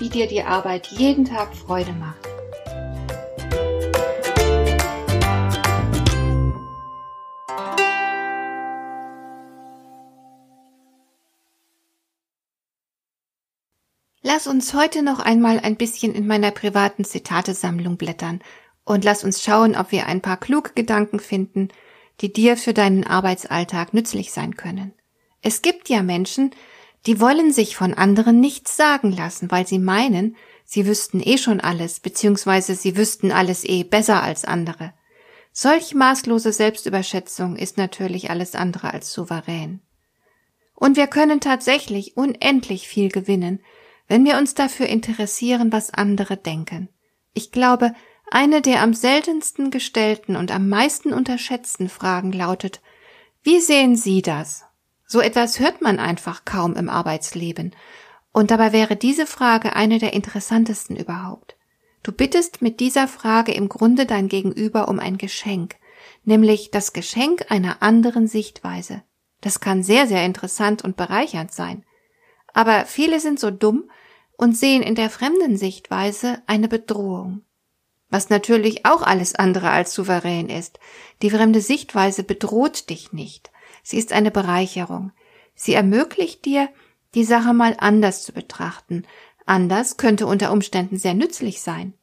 wie dir die Arbeit jeden Tag Freude macht. Lass uns heute noch einmal ein bisschen in meiner privaten Zitatesammlung blättern und lass uns schauen, ob wir ein paar kluge Gedanken finden, die dir für deinen Arbeitsalltag nützlich sein können. Es gibt ja Menschen, die wollen sich von anderen nichts sagen lassen, weil sie meinen, sie wüssten eh schon alles, beziehungsweise sie wüssten alles eh besser als andere. Solch maßlose Selbstüberschätzung ist natürlich alles andere als souverän. Und wir können tatsächlich unendlich viel gewinnen, wenn wir uns dafür interessieren, was andere denken. Ich glaube, eine der am seltensten gestellten und am meisten unterschätzten Fragen lautet, wie sehen Sie das? So etwas hört man einfach kaum im Arbeitsleben. Und dabei wäre diese Frage eine der interessantesten überhaupt. Du bittest mit dieser Frage im Grunde dein Gegenüber um ein Geschenk, nämlich das Geschenk einer anderen Sichtweise. Das kann sehr, sehr interessant und bereichernd sein. Aber viele sind so dumm und sehen in der fremden Sichtweise eine Bedrohung. Was natürlich auch alles andere als souverän ist. Die fremde Sichtweise bedroht dich nicht. Sie ist eine Bereicherung. Sie ermöglicht dir, die Sache mal anders zu betrachten. Anders könnte unter Umständen sehr nützlich sein.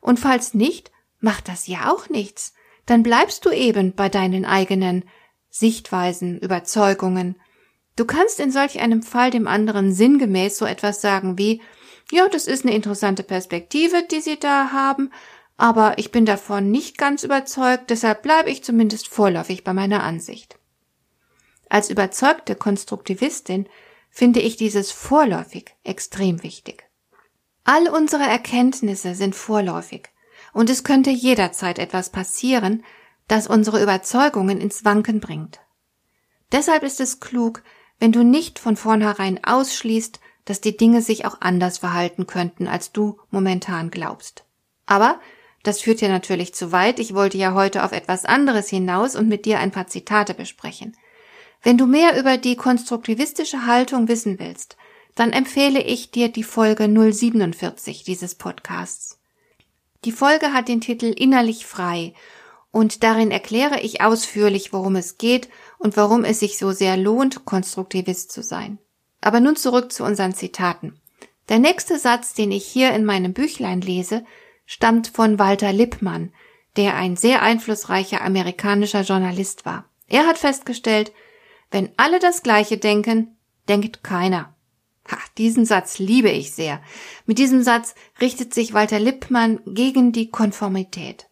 Und falls nicht, macht das ja auch nichts. Dann bleibst du eben bei deinen eigenen Sichtweisen, Überzeugungen. Du kannst in solch einem Fall dem anderen sinngemäß so etwas sagen wie, ja, das ist eine interessante Perspektive, die Sie da haben, aber ich bin davon nicht ganz überzeugt, deshalb bleibe ich zumindest vorläufig bei meiner Ansicht. Als überzeugte Konstruktivistin finde ich dieses vorläufig extrem wichtig. All unsere Erkenntnisse sind vorläufig und es könnte jederzeit etwas passieren, das unsere Überzeugungen ins Wanken bringt. Deshalb ist es klug, wenn du nicht von vornherein ausschließt, dass die Dinge sich auch anders verhalten könnten, als du momentan glaubst. Aber das führt ja natürlich zu weit. Ich wollte ja heute auf etwas anderes hinaus und mit dir ein paar Zitate besprechen. Wenn du mehr über die konstruktivistische Haltung wissen willst, dann empfehle ich dir die Folge 047 dieses Podcasts. Die Folge hat den Titel Innerlich frei und darin erkläre ich ausführlich, worum es geht und warum es sich so sehr lohnt, Konstruktivist zu sein. Aber nun zurück zu unseren Zitaten. Der nächste Satz, den ich hier in meinem Büchlein lese, stammt von Walter Lippmann, der ein sehr einflussreicher amerikanischer Journalist war. Er hat festgestellt, wenn alle das Gleiche denken, denkt keiner. Ha, diesen Satz liebe ich sehr. Mit diesem Satz richtet sich Walter Lippmann gegen die Konformität.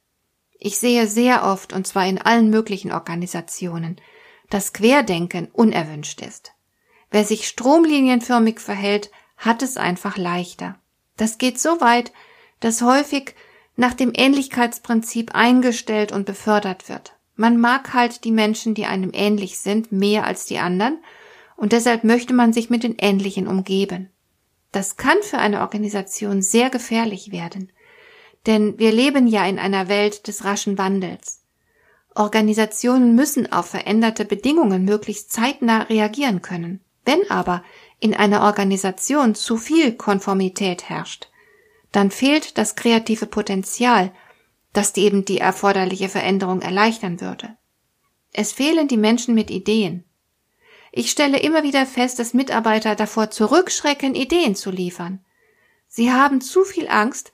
Ich sehe sehr oft, und zwar in allen möglichen Organisationen, dass Querdenken unerwünscht ist. Wer sich stromlinienförmig verhält, hat es einfach leichter. Das geht so weit, dass häufig nach dem Ähnlichkeitsprinzip eingestellt und befördert wird. Man mag halt die Menschen, die einem ähnlich sind, mehr als die anderen, und deshalb möchte man sich mit den Ähnlichen umgeben. Das kann für eine Organisation sehr gefährlich werden, denn wir leben ja in einer Welt des raschen Wandels. Organisationen müssen auf veränderte Bedingungen möglichst zeitnah reagieren können. Wenn aber in einer Organisation zu viel Konformität herrscht, dann fehlt das kreative Potenzial, das eben die erforderliche Veränderung erleichtern würde. Es fehlen die Menschen mit Ideen. Ich stelle immer wieder fest, dass Mitarbeiter davor zurückschrecken, Ideen zu liefern. Sie haben zu viel Angst,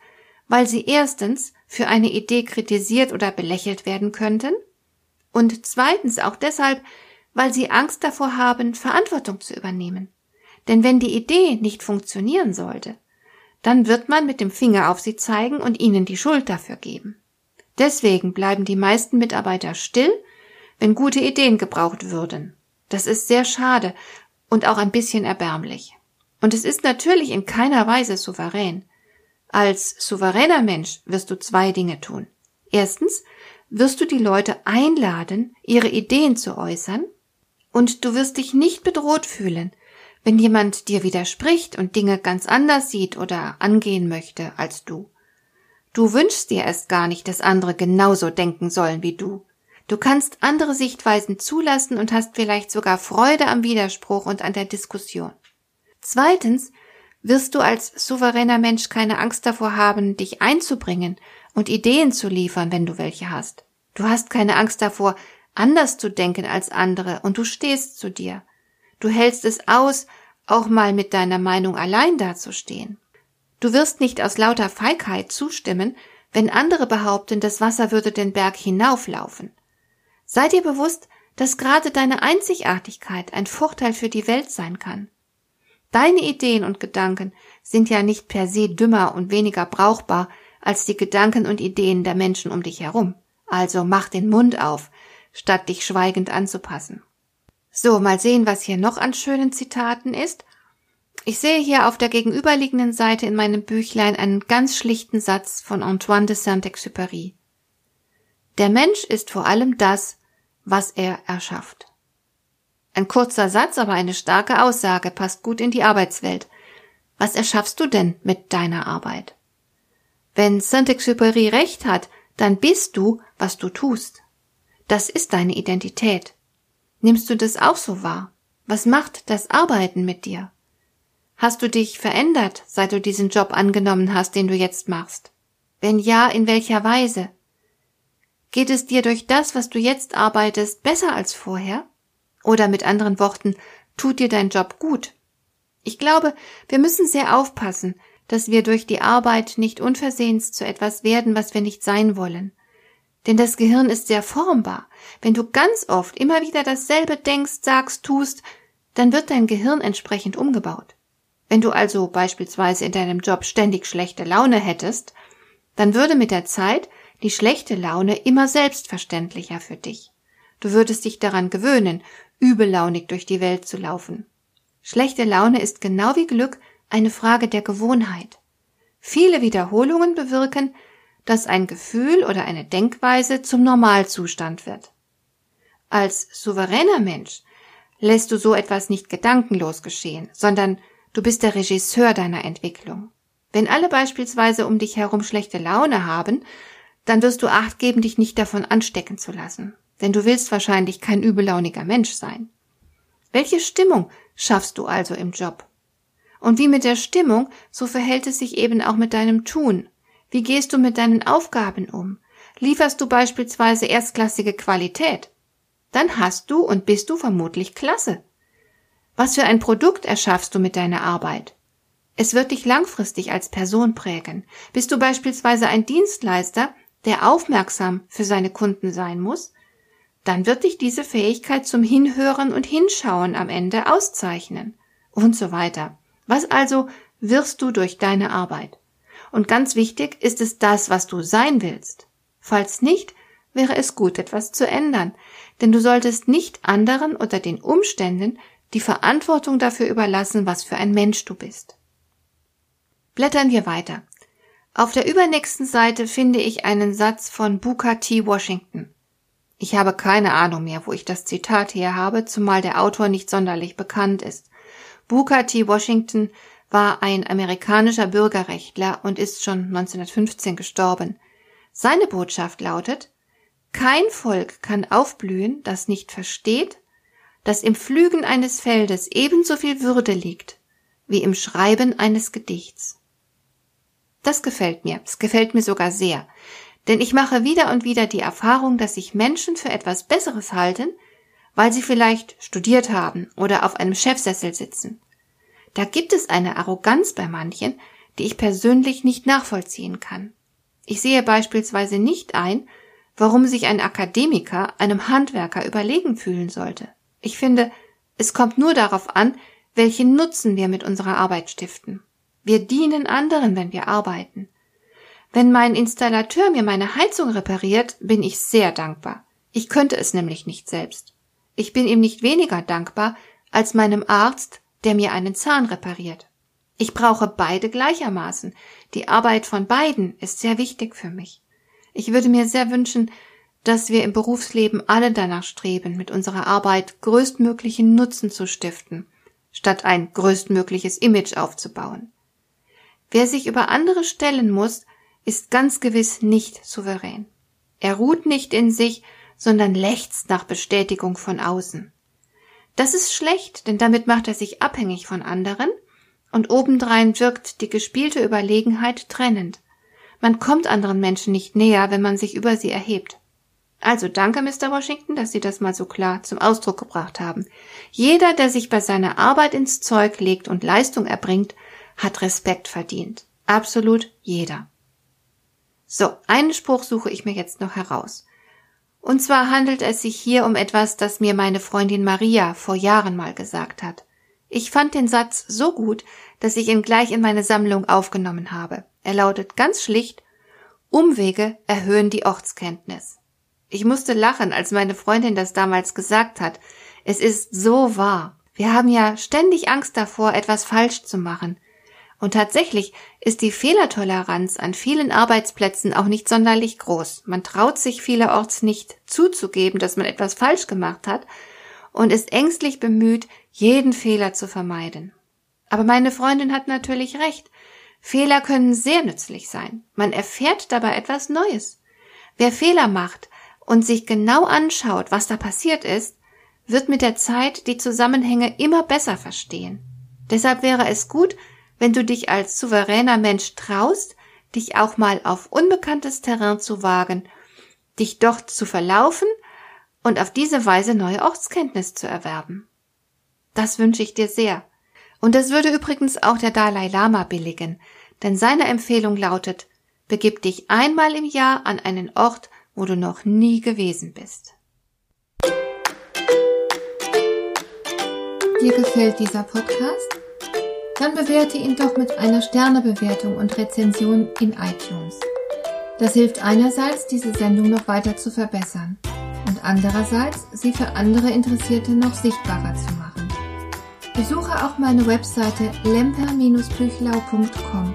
weil sie erstens für eine Idee kritisiert oder belächelt werden könnten und zweitens auch deshalb, weil sie Angst davor haben, Verantwortung zu übernehmen. Denn wenn die Idee nicht funktionieren sollte, dann wird man mit dem Finger auf sie zeigen und ihnen die Schuld dafür geben. Deswegen bleiben die meisten Mitarbeiter still, wenn gute Ideen gebraucht würden. Das ist sehr schade und auch ein bisschen erbärmlich. Und es ist natürlich in keiner Weise souverän. Als souveräner Mensch wirst du zwei Dinge tun. Erstens wirst du die Leute einladen, ihre Ideen zu äußern, und du wirst dich nicht bedroht fühlen, wenn jemand dir widerspricht und Dinge ganz anders sieht oder angehen möchte als du. Du wünschst dir erst gar nicht, dass andere genauso denken sollen wie du. Du kannst andere Sichtweisen zulassen und hast vielleicht sogar Freude am Widerspruch und an der Diskussion. Zweitens wirst du als souveräner Mensch keine Angst davor haben, dich einzubringen und Ideen zu liefern, wenn du welche hast. Du hast keine Angst davor, anders zu denken als andere und du stehst zu dir. Du hältst es aus, auch mal mit deiner Meinung allein dazustehen. Du wirst nicht aus lauter Feigheit zustimmen, wenn andere behaupten, das Wasser würde den Berg hinauflaufen. Sei dir bewusst, dass gerade deine Einzigartigkeit ein Vorteil für die Welt sein kann. Deine Ideen und Gedanken sind ja nicht per se dümmer und weniger brauchbar als die Gedanken und Ideen der Menschen um dich herum. Also mach den Mund auf, statt dich schweigend anzupassen. So, mal sehen, was hier noch an schönen Zitaten ist. Ich sehe hier auf der gegenüberliegenden Seite in meinem Büchlein einen ganz schlichten Satz von Antoine de Saint-Exupéry. Der Mensch ist vor allem das, was er erschafft. Ein kurzer Satz, aber eine starke Aussage, passt gut in die Arbeitswelt. Was erschaffst du denn mit deiner Arbeit? Wenn Saint-Exupéry recht hat, dann bist du, was du tust. Das ist deine Identität. Nimmst du das auch so wahr? Was macht das Arbeiten mit dir? Hast du dich verändert, seit du diesen Job angenommen hast, den du jetzt machst? Wenn ja, in welcher Weise? Geht es dir durch das, was du jetzt arbeitest, besser als vorher? Oder mit anderen Worten, tut dir dein Job gut? Ich glaube, wir müssen sehr aufpassen, dass wir durch die Arbeit nicht unversehens zu etwas werden, was wir nicht sein wollen. Denn das Gehirn ist sehr formbar. Wenn du ganz oft immer wieder dasselbe denkst, sagst, tust, dann wird dein Gehirn entsprechend umgebaut. Wenn du also beispielsweise in deinem Job ständig schlechte Laune hättest, dann würde mit der Zeit die schlechte Laune immer selbstverständlicher für dich. Du würdest dich daran gewöhnen, übellaunig durch die Welt zu laufen. Schlechte Laune ist genau wie Glück eine Frage der Gewohnheit. Viele Wiederholungen bewirken, dass ein Gefühl oder eine Denkweise zum Normalzustand wird. Als souveräner Mensch lässt du so etwas nicht gedankenlos geschehen, sondern du bist der Regisseur deiner Entwicklung. Wenn alle beispielsweise um dich herum schlechte Laune haben, dann wirst du acht geben, dich nicht davon anstecken zu lassen. Denn du willst wahrscheinlich kein übellauniger Mensch sein. Welche Stimmung schaffst du also im Job? Und wie mit der Stimmung, so verhält es sich eben auch mit deinem Tun. Wie gehst du mit deinen Aufgaben um? Lieferst du beispielsweise erstklassige Qualität? Dann hast du und bist du vermutlich klasse. Was für ein Produkt erschaffst du mit deiner Arbeit? Es wird dich langfristig als Person prägen. Bist du beispielsweise ein Dienstleister, der aufmerksam für seine Kunden sein muss, dann wird dich diese Fähigkeit zum Hinhören und Hinschauen am Ende auszeichnen und so weiter. Was also wirst du durch deine Arbeit? Und ganz wichtig ist es das, was du sein willst. Falls nicht, wäre es gut, etwas zu ändern, denn du solltest nicht anderen oder den Umständen die Verantwortung dafür überlassen, was für ein Mensch du bist. Blättern wir weiter. Auf der übernächsten Seite finde ich einen Satz von Booker T. Washington. Ich habe keine Ahnung mehr, wo ich das Zitat her habe, zumal der Autor nicht sonderlich bekannt ist. Booker T. Washington war ein amerikanischer Bürgerrechtler und ist schon 1915 gestorben. Seine Botschaft lautet, kein Volk kann aufblühen, das nicht versteht, dass im Pflügen eines Feldes ebenso viel Würde liegt wie im Schreiben eines Gedichts. Das gefällt mir. Es gefällt mir sogar sehr. Denn ich mache wieder und wieder die Erfahrung, dass sich Menschen für etwas Besseres halten, weil sie vielleicht studiert haben oder auf einem Chefsessel sitzen. Da gibt es eine Arroganz bei manchen, die ich persönlich nicht nachvollziehen kann. Ich sehe beispielsweise nicht ein, warum sich ein Akademiker einem Handwerker überlegen fühlen sollte. Ich finde, es kommt nur darauf an, welchen Nutzen wir mit unserer Arbeit stiften. Wir dienen anderen, wenn wir arbeiten. Wenn mein Installateur mir meine Heizung repariert, bin ich sehr dankbar. Ich könnte es nämlich nicht selbst. Ich bin ihm nicht weniger dankbar als meinem Arzt, der mir einen Zahn repariert. Ich brauche beide gleichermaßen. Die Arbeit von beiden ist sehr wichtig für mich. Ich würde mir sehr wünschen, dass wir im Berufsleben alle danach streben, mit unserer Arbeit größtmöglichen Nutzen zu stiften, statt ein größtmögliches Image aufzubauen. Wer sich über andere stellen muss, ist ganz gewiss nicht souverän. Er ruht nicht in sich, sondern lechzt nach Bestätigung von außen. Das ist schlecht, denn damit macht er sich abhängig von anderen und obendrein wirkt die gespielte Überlegenheit trennend. Man kommt anderen Menschen nicht näher, wenn man sich über sie erhebt. Also danke, Mr. Washington, dass Sie das mal so klar zum Ausdruck gebracht haben. Jeder, der sich bei seiner Arbeit ins Zeug legt und Leistung erbringt, hat Respekt verdient. Absolut jeder. So, einen Spruch suche ich mir jetzt noch heraus. Und zwar handelt es sich hier um etwas, das mir meine Freundin Maria vor Jahren mal gesagt hat. Ich fand den Satz so gut, dass ich ihn gleich in meine Sammlung aufgenommen habe. Er lautet ganz schlicht Umwege erhöhen die Ortskenntnis. Ich musste lachen, als meine Freundin das damals gesagt hat. Es ist so wahr. Wir haben ja ständig Angst davor, etwas falsch zu machen. Und tatsächlich ist die Fehlertoleranz an vielen Arbeitsplätzen auch nicht sonderlich groß. Man traut sich vielerorts nicht zuzugeben, dass man etwas falsch gemacht hat und ist ängstlich bemüht, jeden Fehler zu vermeiden. Aber meine Freundin hat natürlich recht. Fehler können sehr nützlich sein. Man erfährt dabei etwas Neues. Wer Fehler macht und sich genau anschaut, was da passiert ist, wird mit der Zeit die Zusammenhänge immer besser verstehen. Deshalb wäre es gut, wenn du dich als souveräner Mensch traust, dich auch mal auf unbekanntes Terrain zu wagen, dich dort zu verlaufen und auf diese Weise neue Ortskenntnis zu erwerben. Das wünsche ich dir sehr. Und das würde übrigens auch der Dalai Lama billigen, denn seine Empfehlung lautet, begib dich einmal im Jahr an einen Ort, wo du noch nie gewesen bist. Dir gefällt dieser Podcast? Dann bewerte ihn doch mit einer Sternebewertung und Rezension in iTunes. Das hilft einerseits, diese Sendung noch weiter zu verbessern und andererseits, sie für andere Interessierte noch sichtbarer zu machen. Besuche auch meine Webseite lemper-büchlau.com